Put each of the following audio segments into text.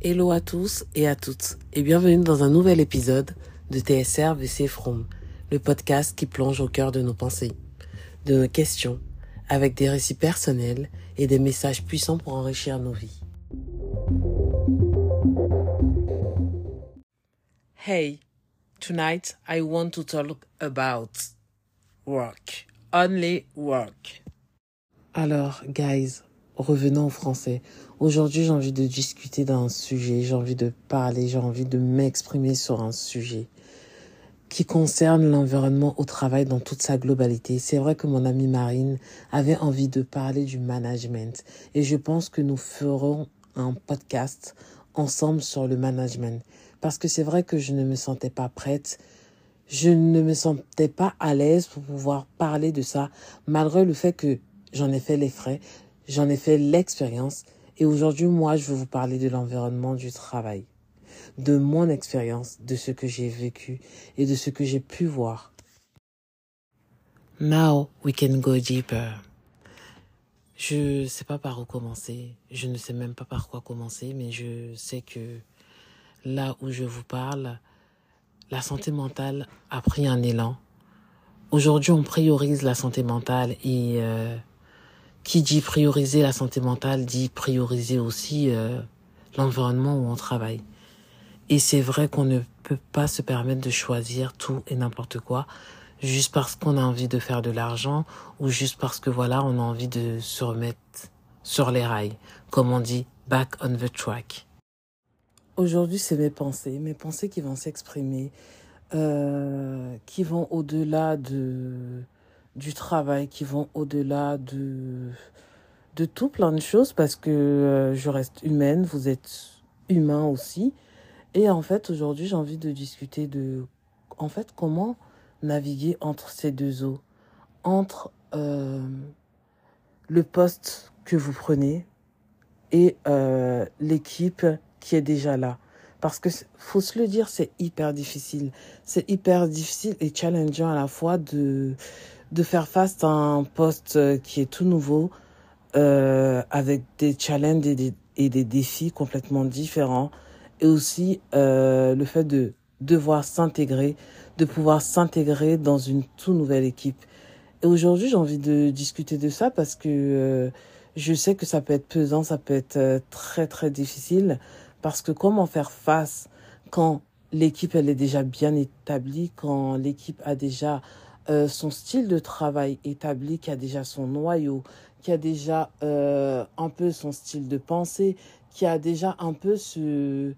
Hello à tous et à toutes et bienvenue dans un nouvel épisode de TSR VC From, le podcast qui plonge au cœur de nos pensées, de nos questions, avec des récits personnels et des messages puissants pour enrichir nos vies. Hey, tonight I want to talk about work, only work. Alors, guys, revenons au français. Aujourd'hui, j'ai envie de discuter d'un sujet, j'ai envie de parler, j'ai envie de m'exprimer sur un sujet qui concerne l'environnement au travail dans toute sa globalité. C'est vrai que mon amie Marine avait envie de parler du management et je pense que nous ferons un podcast ensemble sur le management parce que c'est vrai que je ne me sentais pas prête. Je ne me sentais pas à l'aise pour pouvoir parler de ça malgré le fait que j'en ai fait les frais, j'en ai fait l'expérience et aujourd'hui, moi, je veux vous parler de l'environnement du travail, de mon expérience, de ce que j'ai vécu et de ce que j'ai pu voir. Now we can go deeper. Je sais pas par où commencer. Je ne sais même pas par quoi commencer, mais je sais que là où je vous parle, la santé mentale a pris un élan. Aujourd'hui, on priorise la santé mentale et euh, qui dit prioriser la santé mentale dit prioriser aussi euh, l'environnement où on travaille. Et c'est vrai qu'on ne peut pas se permettre de choisir tout et n'importe quoi juste parce qu'on a envie de faire de l'argent ou juste parce que voilà, on a envie de se remettre sur les rails, comme on dit, back on the track. Aujourd'hui, c'est mes pensées, mes pensées qui vont s'exprimer, euh, qui vont au-delà de du travail qui vont au-delà de, de tout plein de choses parce que euh, je reste humaine, vous êtes humain aussi. Et en fait, aujourd'hui, j'ai envie de discuter de, en fait, comment naviguer entre ces deux eaux, entre euh, le poste que vous prenez et euh, l'équipe qui est déjà là. Parce que faut se le dire, c'est hyper difficile. C'est hyper difficile et challengeant à la fois de de faire face à un poste euh, qui est tout nouveau, euh, avec des challenges et des, défis complètement différents, et aussi euh, le fait de devoir s'intégrer, de pouvoir s'intégrer dans une toute nouvelle équipe. Et aujourd'hui, j'ai envie de discuter de ça parce que je sais que ça peut être pesant, ça peut être très très difficile, parce que comment faire face quand l'équipe elle est déjà bien établie, quand l'équipe a déjà euh, son style de travail établi, qui a déjà son noyau, qui a déjà euh, un peu son style de pensée, qui a déjà un peu ce,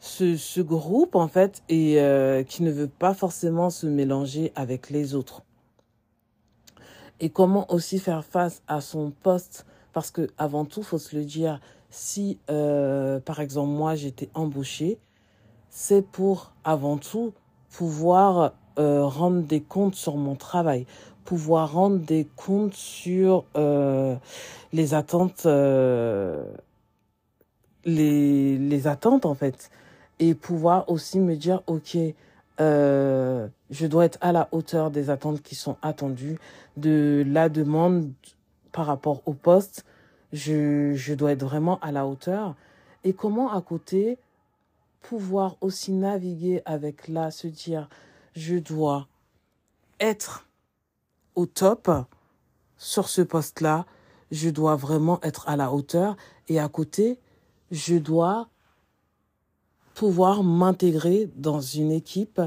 ce, groupe en fait et euh, qui ne veut pas forcément se mélanger avec les autres. Et comment aussi faire face à son poste? Parce que avant tout, faut se le dire, si par exemple moi j'étais embauchée, c'est pour avant tout pouvoir euh, rendre des comptes sur mon travail, pouvoir rendre des comptes sur euh, les attentes, euh, les, les attentes en fait, et pouvoir aussi me dire ok, je dois être à la hauteur des attentes qui sont attendues, de la demande par rapport au poste, je, je dois être vraiment à la hauteur. Et comment à côté pouvoir aussi naviguer avec là, se dire je dois être au top sur ce poste-là, je dois vraiment être à la hauteur. Et à côté, je dois pouvoir m'intégrer dans une équipe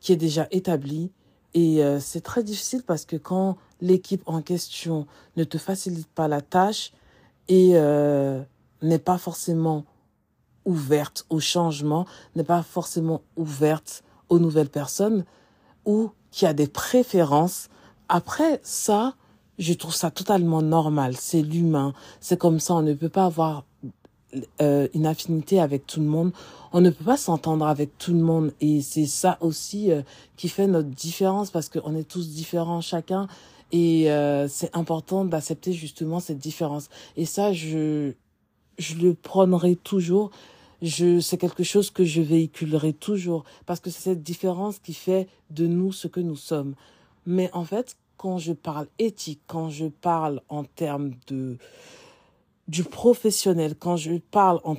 qui est déjà établie. Et euh, c'est très difficile parce que quand l'équipe en question ne te facilite pas la tâche et euh, n'est pas forcément ouverte au changement, n'est pas forcément ouverte aux nouvelles personnes ou qui a des préférences. Après ça, je trouve ça totalement normal. C'est l'humain. C'est comme ça. On ne peut pas avoir euh, une affinité avec tout le monde. On ne peut pas s'entendre avec tout le monde. Et c'est ça aussi euh, qui fait notre différence parce qu'on est tous différents chacun. Et euh, c'est important d'accepter justement cette différence. Et ça, je, je le prendrai toujours je, c'est quelque chose que je véhiculerai toujours parce que c'est cette différence qui fait de nous ce que nous sommes. Mais en fait, quand je parle éthique, quand je parle en termes de, du professionnel, quand je parle en,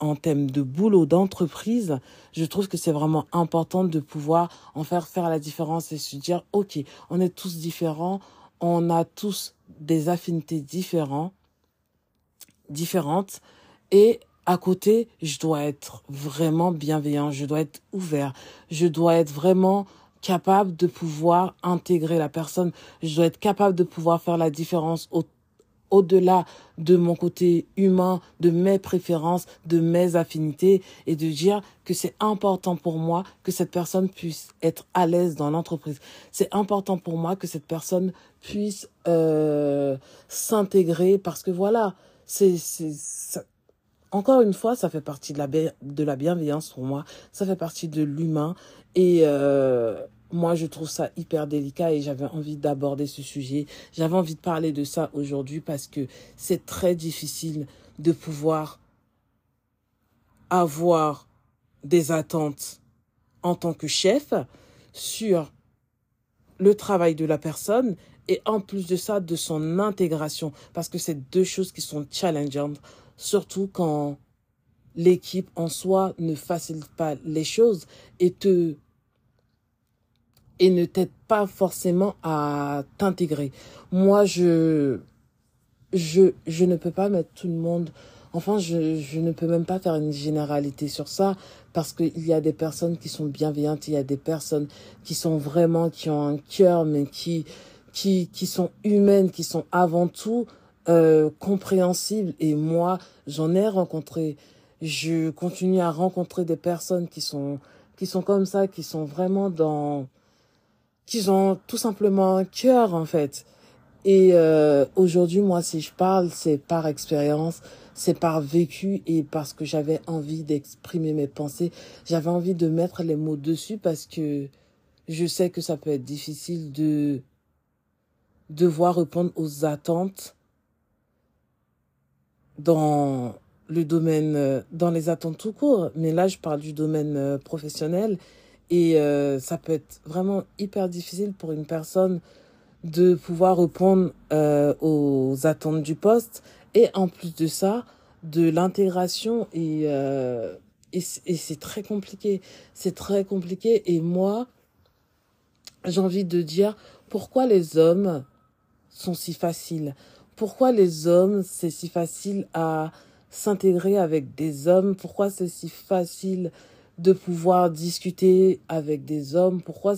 en thème de boulot, d'entreprise, je trouve que c'est vraiment important de pouvoir en faire faire la différence et se dire, OK, on est tous différents, on a tous des affinités différentes, différentes, et à côté, je dois être vraiment bienveillant, je dois être ouvert, je dois être vraiment capable de pouvoir intégrer la personne, je dois être capable de pouvoir faire la différence au au-delà de mon côté humain, de mes préférences, de mes affinités, et de dire que c'est important pour moi que cette personne puisse être à l'aise dans l'entreprise. C'est important pour moi que cette personne puisse euh, s'intégrer parce que voilà, c'est encore une fois, ça fait partie de la, bienveillance pour moi, ça fait partie de l'humain et euh, moi, je trouve ça hyper délicat et j'avais envie d'aborder ce sujet. J'avais envie de parler de ça aujourd'hui parce que c'est très difficile de pouvoir avoir des attentes en tant que chef sur le travail de la personne et en plus de ça, de son intégration. Parce que c'est deux choses qui sont challengeantes, surtout quand l'équipe en soi ne facilite pas les choses et te et ne t'aide pas forcément à t'intégrer. Moi, je, je, je ne peux pas mettre tout le monde, enfin, je, je ne peux même pas faire une généralité sur ça parce qu'il y a des personnes qui sont bienveillantes, il y a des personnes qui sont vraiment, qui ont un cœur, mais qui, qui, qui sont humaines, qui sont avant tout euh, compréhensibles. Et moi, j'en ai rencontré. Je continue à rencontrer des personnes qui sont, qui sont comme ça, qui sont vraiment dans, qu'ils ont tout simplement un cœur en fait. Et euh, aujourd'hui, moi, si je parle, c'est par expérience, c'est par vécu et parce que j'avais envie d'exprimer mes pensées. J'avais envie de mettre les mots dessus parce que je sais que ça peut être difficile de devoir répondre aux attentes dans le domaine, euh, dans les attentes tout court. Mais là, je parle du domaine euh, professionnel et euh, ça peut être vraiment hyper difficile pour une personne de pouvoir répondre aux attentes du poste. Et en plus de ça, de l'intégration. Et, et c'est très compliqué. C'est très compliqué. Et moi, j'ai envie de dire pourquoi les hommes sont si faciles? Pourquoi les hommes, c'est si facile à s'intégrer avec des hommes? Pourquoi c'est si facile de pouvoir discuter avec des hommes? Pourquoi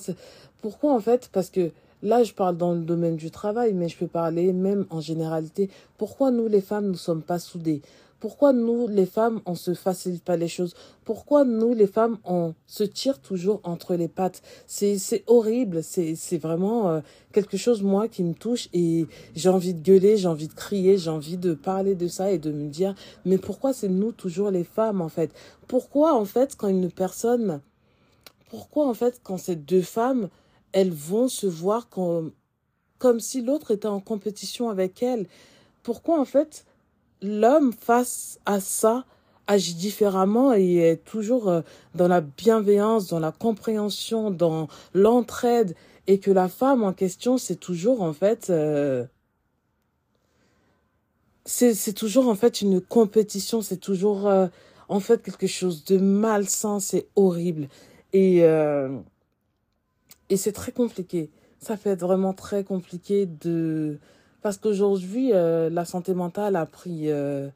pourquoi en fait? Parce que là, je parle dans le domaine du travail, mais je peux parler même en généralité. Pourquoi nous, les femmes, ne sommes pas soudées? Pourquoi nous, les femmes, on se facilite pas les choses? Pourquoi nous, les femmes, on se tire toujours entre les pattes? C'est horrible, c'est c'est vraiment euh, quelque chose moi qui me touche et j'ai envie de gueuler, j'ai envie de crier, j'ai envie de parler de ça et de me dire mais pourquoi c'est nous toujours les femmes en fait? Pourquoi en fait quand une personne pourquoi en fait quand ces deux femmes elles vont se voir comme comme si l'autre était en compétition avec elles? Pourquoi en fait l'homme face à ça agit différemment et est toujours euh, dans la bienveillance, dans la compréhension, dans l'entraide et que la femme en question c'est toujours en fait euh, c'est toujours en fait une compétition, c'est toujours euh, en fait quelque chose de malsain, c'est horrible et et c'est très compliqué. Ça fait vraiment très compliqué de parce qu'aujourd'hui, euh, la santé mentale a pris, euh,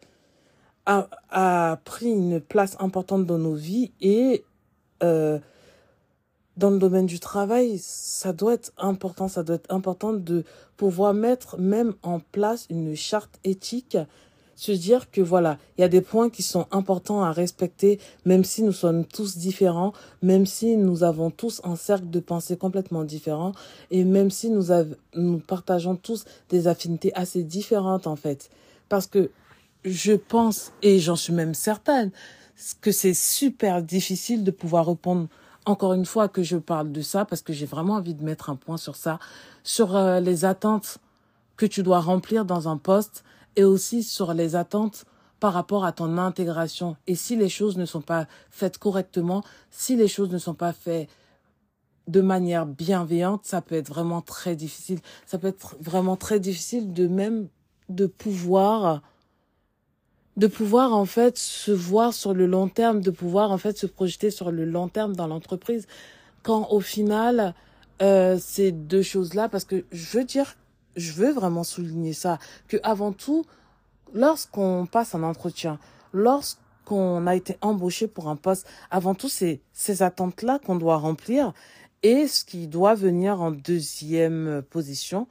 a, pris une place importante dans nos vies et euh, dans le domaine du travail, ça doit être important, ça doit être important de pouvoir mettre même en place une charte éthique se dire que voilà, il y a des points qui sont importants à respecter, même si nous sommes tous différents, même si nous avons tous un cercle de pensée complètement différent, et même si nous, nous partageons tous des affinités assez différentes en fait. Parce que je pense, et j'en suis même certaine, que c'est super difficile de pouvoir répondre encore une fois que je parle de ça parce que j'ai vraiment envie de mettre un point sur ça, sur euh, les attentes que tu dois remplir dans un poste et aussi sur les attentes par rapport à ton intégration. Et si les choses ne sont pas faites correctement, si les choses ne sont pas faites de manière bienveillante, ça peut être vraiment très difficile. Ça peut être vraiment très difficile de même de pouvoir de pouvoir en fait se voir sur le long terme, de pouvoir en fait se projeter sur le long terme dans l'entreprise, quand au final euh, ces deux choses-là, parce que je veux dire, je veux vraiment souligner ça, que avant tout, lorsqu'on passe un entretien, lorsqu'on a été embauché pour un poste, avant tout c'est ces attentes-là qu'on doit remplir et ce qui doit venir en deuxième position,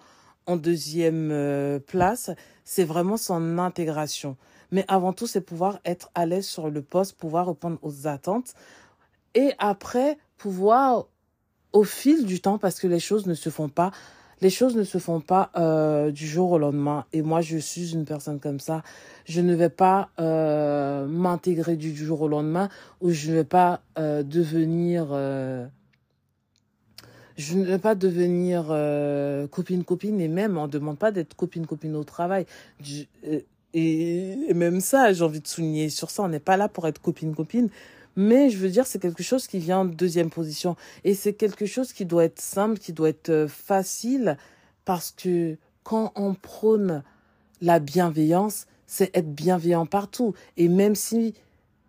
en deuxième euh, place, c'est vraiment son intégration. Mais avant tout, c'est pouvoir être à l'aise sur le poste, pouvoir répondre aux attentes. Et après, pouvoir, au fil du temps, parce que les choses ne se font pas, les choses ne se font pas euh, du jour au lendemain. Et moi, je suis une personne comme ça. Je ne vais pas euh, m'intégrer du jour au lendemain ou je ne vais pas euh, devenir... Je ne vais pas devenir copine-copine et même on ne demande pas d'être copine-copine au travail. Et, même ça, j'ai envie de souligner sur ça, on n'est pas là pour être copine-copine. Mais je veux dire, c'est quelque chose qui vient en deuxième position. Et c'est quelque chose qui doit être simple, qui doit être euh, facile, parce que quand on prône la bienveillance, c'est être bienveillant partout. Et même si,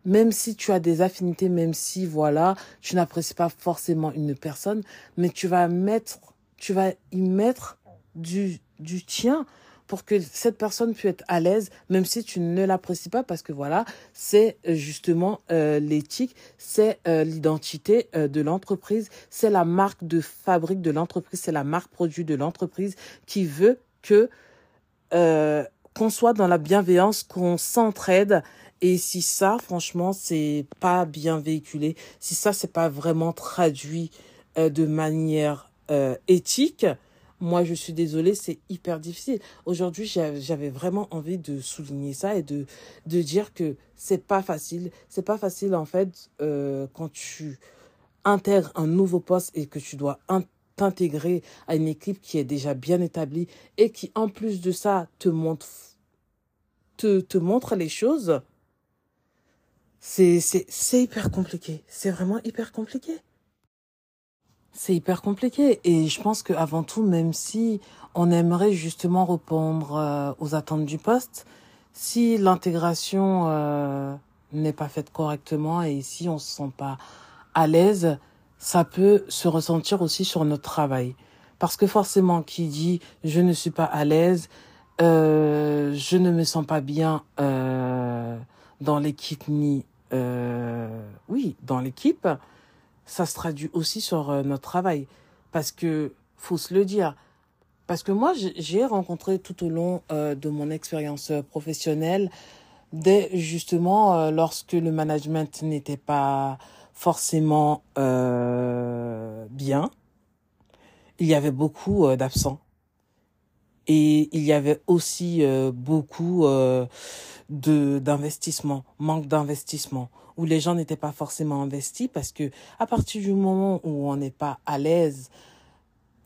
même si tu as des affinités, même si, voilà, tu n'apprécies pas forcément une personne, mais tu vas mettre, tu vas y mettre du, du tien pour que cette personne puisse être à l'aise, même si tu ne l'apprécies pas, parce que voilà, c'est euh, justement euh, l'éthique, c'est euh, l'identité de l'entreprise, c'est la marque de fabrique de l'entreprise, c'est la marque produit de l'entreprise qui veut que qu'on soit dans la bienveillance, qu'on s'entraide. Et si ça, franchement, c'est pas bien véhiculé, si ça, c'est pas vraiment traduit de manière éthique, moi, je suis désolée, c'est hyper difficile. Aujourd'hui, j'avais vraiment envie de souligner ça et de, de dire que c'est pas facile. C'est pas facile, en fait, euh, quand tu intègres un nouveau poste et que tu dois t'intégrer à une équipe qui est déjà bien établie et qui, en plus de ça, te montre, te, te montre les choses. C'est, hyper compliqué. C'est vraiment hyper compliqué. C'est hyper compliqué et je pense qu'avant tout, même si on aimerait justement répondre euh, aux attentes du poste, si l'intégration euh, n'est pas faite correctement et si on se sent pas à l'aise, ça peut se ressentir aussi sur notre travail. Parce que forcément, qui dit je ne suis pas à l'aise, euh, je ne me sens pas bien euh, dans l'équipe ni euh, oui dans l'équipe, ça se traduit aussi sur euh, notre travail. Parce que, faut se le dire, parce que moi, j'ai rencontré tout au long euh, de mon expérience euh, professionnelle, dès justement lorsque le management n'était pas forcément bien, il y avait beaucoup d'absents. Et il y avait aussi beaucoup de d'investissement, manque d'investissement où les gens n'étaient pas forcément investis parce que à partir du moment où on n'est pas à l'aise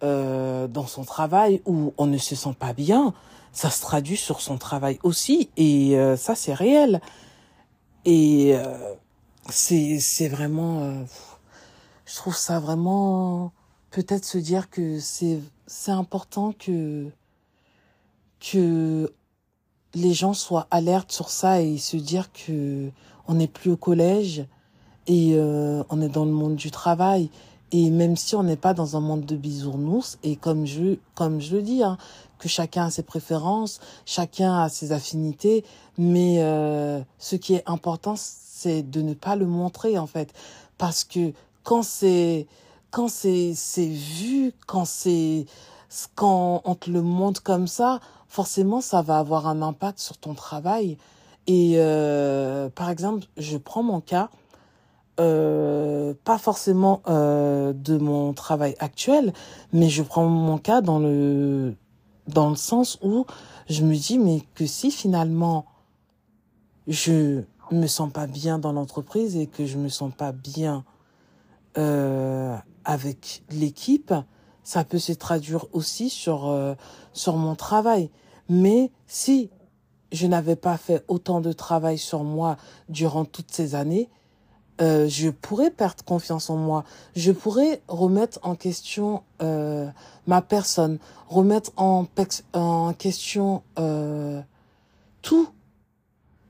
euh, dans son travail, où on ne se sent pas bien, ça se traduit sur son travail aussi et euh, ça c'est réel. Et euh, c'est c'est vraiment euh, je trouve ça vraiment peut-être se dire que c'est c'est important que que les gens soient alertes sur ça et se dire que on n'est plus au collège et euh, on est dans le monde du travail. Et même si on n'est pas dans un monde de bisounours, et comme je, comme je le dis, hein, que chacun a ses préférences, chacun a ses affinités, mais euh, ce qui est important, c'est de ne pas le montrer en fait, parce que quand c'est quand c'est c'est vu, quand c'est quand on te le montre comme ça, forcément ça va avoir un impact sur ton travail. Et euh, par exemple, je prends mon cas, euh, pas forcément euh, de mon travail actuel, mais je prends mon cas dans le dans le sens où je me dis mais que si finalement je me sens pas bien dans l'entreprise et que je me sens pas bien euh, avec l'équipe, ça peut se traduire aussi sur euh, sur mon travail. Mais si je n'avais pas fait autant de travail sur moi durant toutes ces années, euh, je pourrais perdre confiance en moi. Je pourrais remettre en question euh, ma personne, remettre en, en question euh, tout,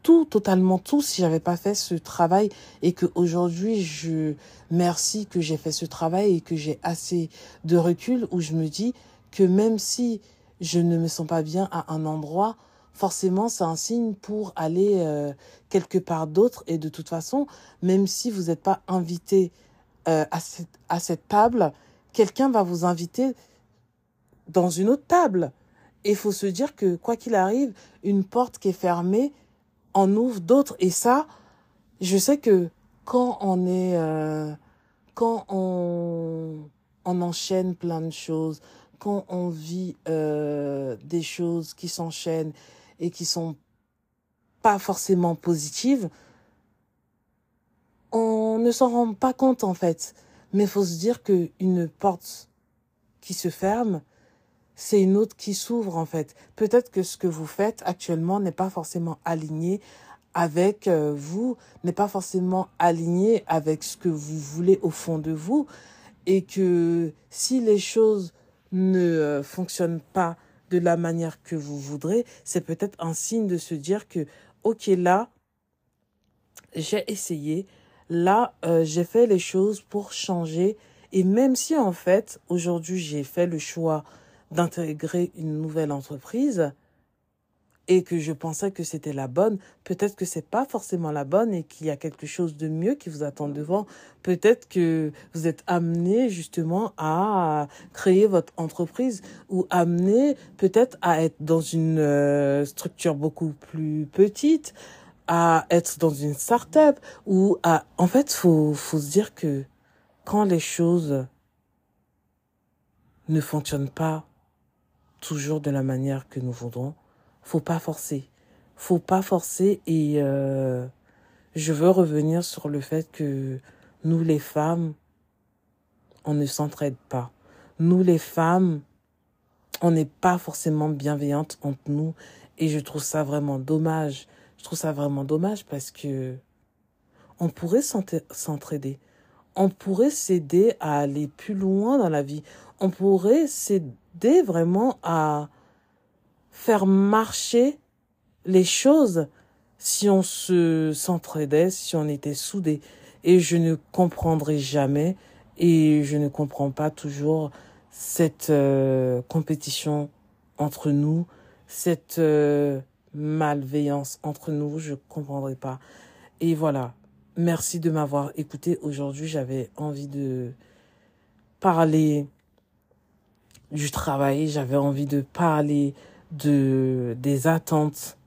tout, totalement tout si j'avais pas fait ce travail et que aujourd'hui je merci que j'ai fait ce travail et que j'ai assez de recul où je me dis que même si je ne me sens pas bien à un endroit, forcément c'est un signe pour aller euh, quelque part d'autre et de toute façon, même si vous n'êtes pas invité euh, à, cette, à cette table, quelqu'un va vous inviter dans une autre table. Et il faut se dire que quoi qu'il arrive, une porte qui est fermée en ouvre d'autres. Et ça, je sais que quand on est, euh, quand on, on enchaîne plein de choses, quand on vit euh, des choses qui s'enchaînent et qui sont pas forcément positives, on ne s'en rend pas compte en fait. Mais faut se dire que une porte qui se ferme, c'est une autre qui s'ouvre en fait. Peut-être que ce que vous faites actuellement n'est pas forcément aligné avec euh, vous, n'est pas forcément aligné avec ce que vous voulez au fond de vous et que si les choses ne euh, fonctionnent pas de la manière que vous voudrez, c'est peut-être un signe de se dire que OK là j'ai essayé, là euh, j'ai fait les choses pour changer et même si en fait aujourd'hui j'ai fait le choix d'intégrer une nouvelle entreprise et que je pensais que c'était la bonne, peut-être que c'est pas forcément la bonne et qu'il y a quelque chose de mieux qui vous attend devant. Peut-être que vous êtes amené justement à créer votre entreprise ou amené peut-être à être dans une euh, structure beaucoup plus petite, à être dans une start-up ou à en fait faut faut se dire que quand les choses ne fonctionnent pas toujours de la manière que nous voudrons. Faut pas forcer. Faut pas forcer et euh, je veux revenir sur le fait que nous les femmes, on ne s'entraide pas. Nous les femmes, on n'est pas forcément bienveillantes entre nous et je trouve ça vraiment dommage. Je trouve ça vraiment dommage parce que on pourrait s'entraider. On pourrait s'aider à aller plus loin dans la vie. On pourrait s'aider vraiment à faire marcher les choses si on se s'entraidait, si on était soudés. Et je ne comprendrai jamais et je ne comprends pas toujours cette euh, compétition entre nous, cette euh, malveillance entre nous, je comprendrai pas. Et voilà. Merci de m'avoir écouté aujourd'hui. J'avais envie de parler du travail, j'avais envie de parler de des attentes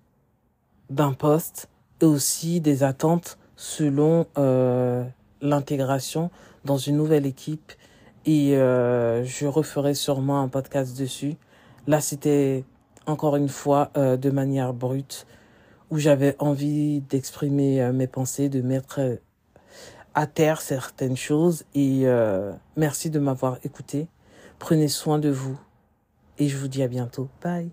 d'un poste et aussi des attentes selon euh, l'intégration dans une nouvelle équipe et euh, je referai sûrement un podcast dessus. Là, c'était encore une fois euh, de manière brute où j'avais envie d'exprimer euh, mes pensées, de mettre à terre certaines choses et euh, merci de m'avoir écouté. Prenez soin de vous et je vous dis à bientôt. Bye.